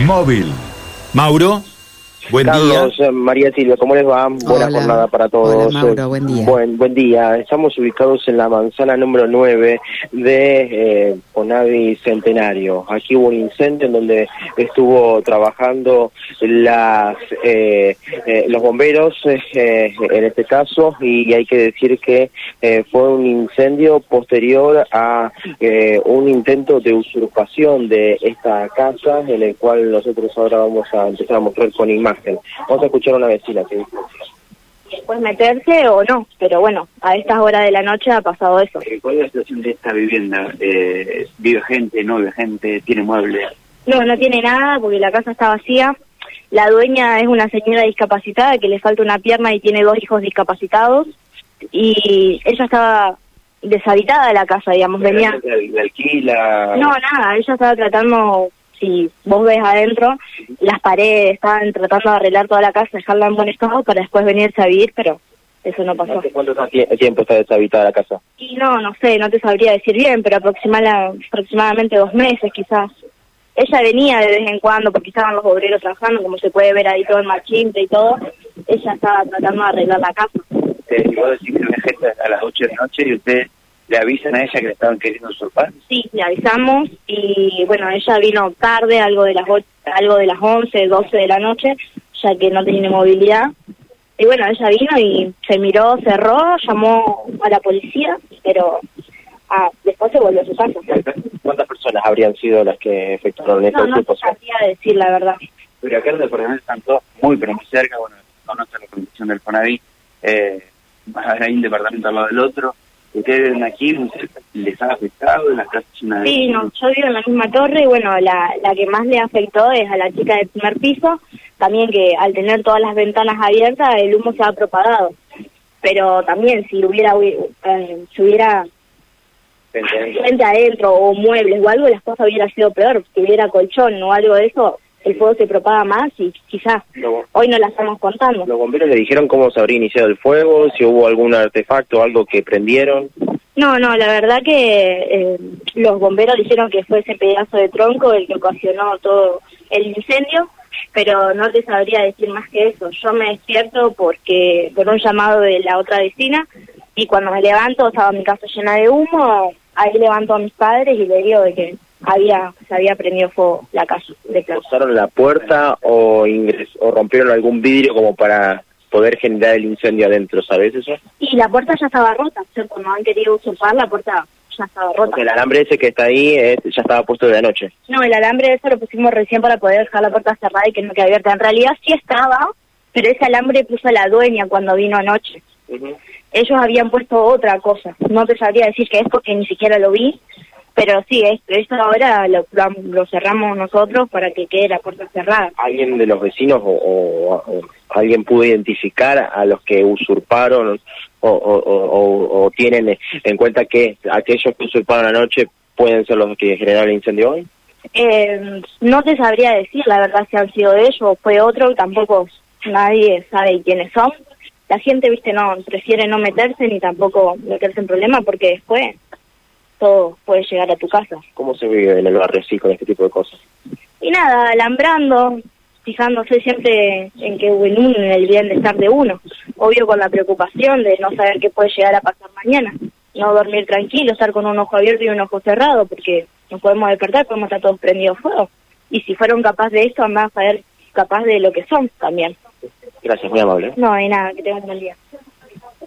móvil. Mauro. Buen Carlos, día. eh, María Silvia, ¿cómo les va? Buena Hola. jornada para todos. Hola, Mauro, buen día. Buen, buen día. Estamos ubicados en la manzana número 9 de eh, Ponavi Centenario. Aquí hubo un incendio en donde estuvo trabajando las eh, eh, los bomberos, eh, en este caso, y hay que decir que eh, fue un incendio posterior a eh, un intento de usurpación de esta casa, en el cual nosotros ahora vamos a empezar a mostrar con imagen. Vamos a escuchar a una vecina que dice. después meterse o no, pero bueno, a estas horas de la noche ha pasado eso. Eh, ¿Cuál es la situación de esta vivienda? Eh, ¿Vive gente, no vive gente, tiene muebles? No, no tiene nada porque la casa está vacía. La dueña es una señora discapacitada que le falta una pierna y tiene dos hijos discapacitados. Y ella estaba deshabitada de la casa, digamos, venía... ¿La, la alquila? No, nada, ella estaba tratando, si vos ves adentro, las paredes, estaban tratando de arreglar toda la casa, dejarla en buen estado para después venirse a vivir, pero eso no pasó. ¿Hace cuánto tie- tiempo está deshabitada la casa? Y no, no sé, no te sabría decir bien, pero aproximadamente dos meses quizás. Ella venía de vez en cuando porque estaban los obreros trabajando, como se puede ver ahí todo el machinte y todo. Ella estaba tratando de arreglar la casa. Eh, vos decís que a las 8 de la noche y ustedes le avisan a ella que le estaban queriendo usurpar. Sí, le avisamos y bueno, ella vino tarde, algo de las ocho- algo de las 11, 12 de la noche, ya que no tenía movilidad. Y bueno, ella vino y se miró, cerró, llamó a la policía, pero ah, después se volvió a su casa. ¿Cuántas personas habrían sido las que efectuaron esta No, no sabría decir la verdad. Pero acá los departamentos están todos muy, pero muy cerca. Bueno, conoce la condición del Fonaví. Eh, hay un departamento al lado del otro. Ustedes viven aquí. ¿Les ha afectado? ¿Las casas una Sí, no, yo vivo en la misma torre y bueno, la, la que más le afectó es a la chica del primer piso, también que al tener todas las ventanas abiertas el humo se ha propagado. Pero también si hubiera eh, si hubiera gente adentro o muebles o algo, las cosas hubiera sido peor. Si hubiera colchón o algo de eso, el fuego se propaga más y quizás hoy no la estamos contando. ¿Los bomberos le dijeron cómo se habría iniciado el fuego? ¿Si hubo algún artefacto, algo que prendieron? No, no, la verdad que eh, los bomberos dijeron que fue ese pedazo de tronco el que ocasionó todo el incendio, pero no te sabría decir más que eso. Yo me despierto porque por un llamado de la otra vecina y cuando me levanto estaba mi casa llena de humo, ahí levanto a mis padres y le digo de que había se había prendido fuego la casa de. ¿Forzaron la puerta o, ingres- o rompieron algún vidrio como para poder generar el incendio adentro? ¿Sabes eso? Y la puerta ya estaba rota, o sea, cuando han querido usurpar la puerta ya estaba rota. Porque el alambre ese que está ahí eh, ya estaba puesto de anoche. No, el alambre eso lo pusimos recién para poder dejar la puerta cerrada y que no quede abierta. En realidad sí estaba, pero ese alambre puso la dueña cuando vino anoche. Ellos habían puesto otra cosa. No te sabría decir que es porque ni siquiera lo vi, pero sí, es- esto ahora lo, lo, cerramos nosotros para que quede la puerta cerrada. ¿Alguien de los vecinos o, o- o alguien pudo identificar a los que usurparon o- o tienen en cuenta que aquellos que usurparon anoche pueden ser los que generaron el incendio hoy? Eh, no te sabría decir la verdad si han sido ellos o fue otro, tampoco nadie sabe quiénes son. La gente, viste, no prefiere no meterse ni tampoco meterse en problemas porque después todo puede llegar a tu casa. ¿Cómo se vive en el barrio así con este tipo de cosas? Y nada, alambrando, fijándose siempre en que en uno, en el bienestar de uno. Obvio con la preocupación de no saber qué puede llegar a pasar mañana. No dormir tranquilo, estar con un ojo abierto y un ojo cerrado, porque nos podemos despertar, podemos estar todos prendidos fuego. Y si fueron capaces de esto, andás a ser capaz de lo que son también. Gracias, muy amable. No hay nada, que tengan un buen día.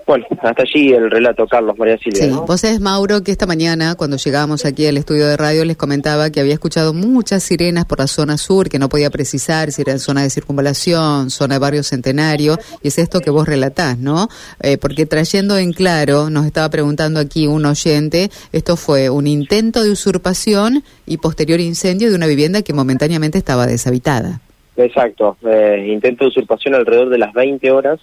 Bueno, hasta allí el relato, Carlos María Silvia. Sí, ¿no? vos sabés, Mauro, que esta mañana, cuando llegábamos aquí al estudio de radio, les comentaba que había escuchado muchas sirenas por la zona sur, que no podía precisar si era zona de circunvalación, zona de barrio centenario, y es esto que vos relatás, ¿no? Eh, porque trayendo en claro, nos estaba preguntando aquí un oyente, esto fue un intento de usurpación y posterior incendio de una vivienda que momentáneamente estaba deshabitada. Exacto, eh, intento de usurpación alrededor de las 20 horas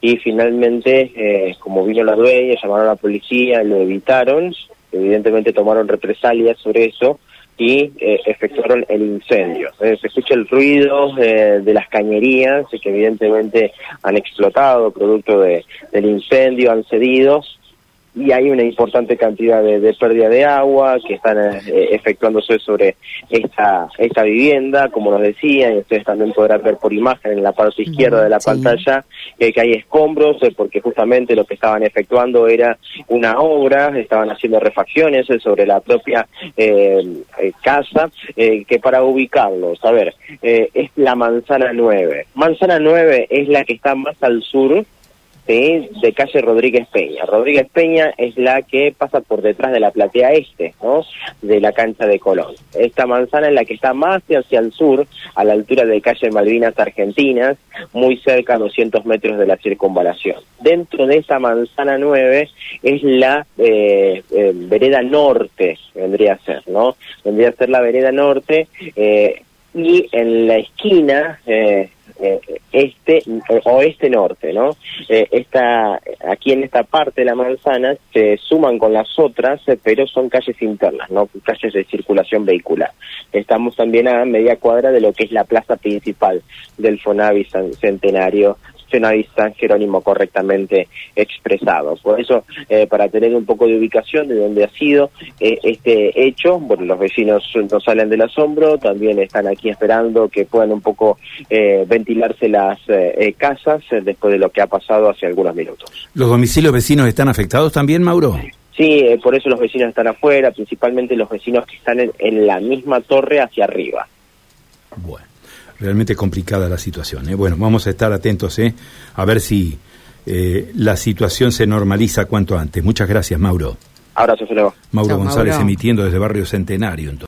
y finalmente, eh, como vino la dueña, llamaron a la policía, lo evitaron, evidentemente tomaron represalias sobre eso y eh, efectuaron el incendio. Eh, se escucha el ruido eh, de las cañerías que evidentemente han explotado producto de, del incendio, han cedido y hay una importante cantidad de, pérdida de agua que están eh, efectuándose sobre esta, esta vivienda, como nos decían, y ustedes también podrán ver por imagen en la parte izquierda de la pantalla que hay escombros, porque justamente lo que estaban efectuando era una obra, estaban haciendo refacciones sobre la propia casa, que para ubicarlos, a ver, es la manzana 9. Manzana 9 es la que está más al sur de calle Rodríguez Peña. Rodríguez Peña es la que pasa por detrás de la platea este, ¿no? De la cancha de Colón. Esta manzana es la que está más hacia el sur, a la altura de calle Malvinas Argentinas, muy cerca a 200 metros de la circunvalación. Dentro de esa manzana 9 es la eh, eh, vereda norte, vendría a ser, ¿no? Vendría a ser la vereda norte, eh, y en la esquina eh, este eh, oeste norte no eh, esta aquí en esta parte de la manzana se suman con las otras pero son calles internas no calles de circulación vehicular. Estamos también a media cuadra de lo que es la plaza principal del Fonavi Centenario Fonavi San Jerónimo correctamente expresado. Por eso, eh, para tener un poco de ubicación de dónde ha sido eh, este hecho, bueno, los vecinos no salen del asombro, también están aquí esperando que puedan un poco eh, ventilarse las casas después de lo que ha pasado hace algunos minutos. ¿Los domicilios vecinos están afectados también, Mauro? Sí, por eso los vecinos están afuera, principalmente los vecinos que están en, en la misma torre hacia arriba. Bueno realmente complicada la situación. ¿eh? Bueno, vamos a estar atentos ¿eh? a ver si eh, la situación se normaliza cuanto antes. Muchas gracias, Mauro. Abrazo, Mauro González emitiendo desde Barrio Centenario.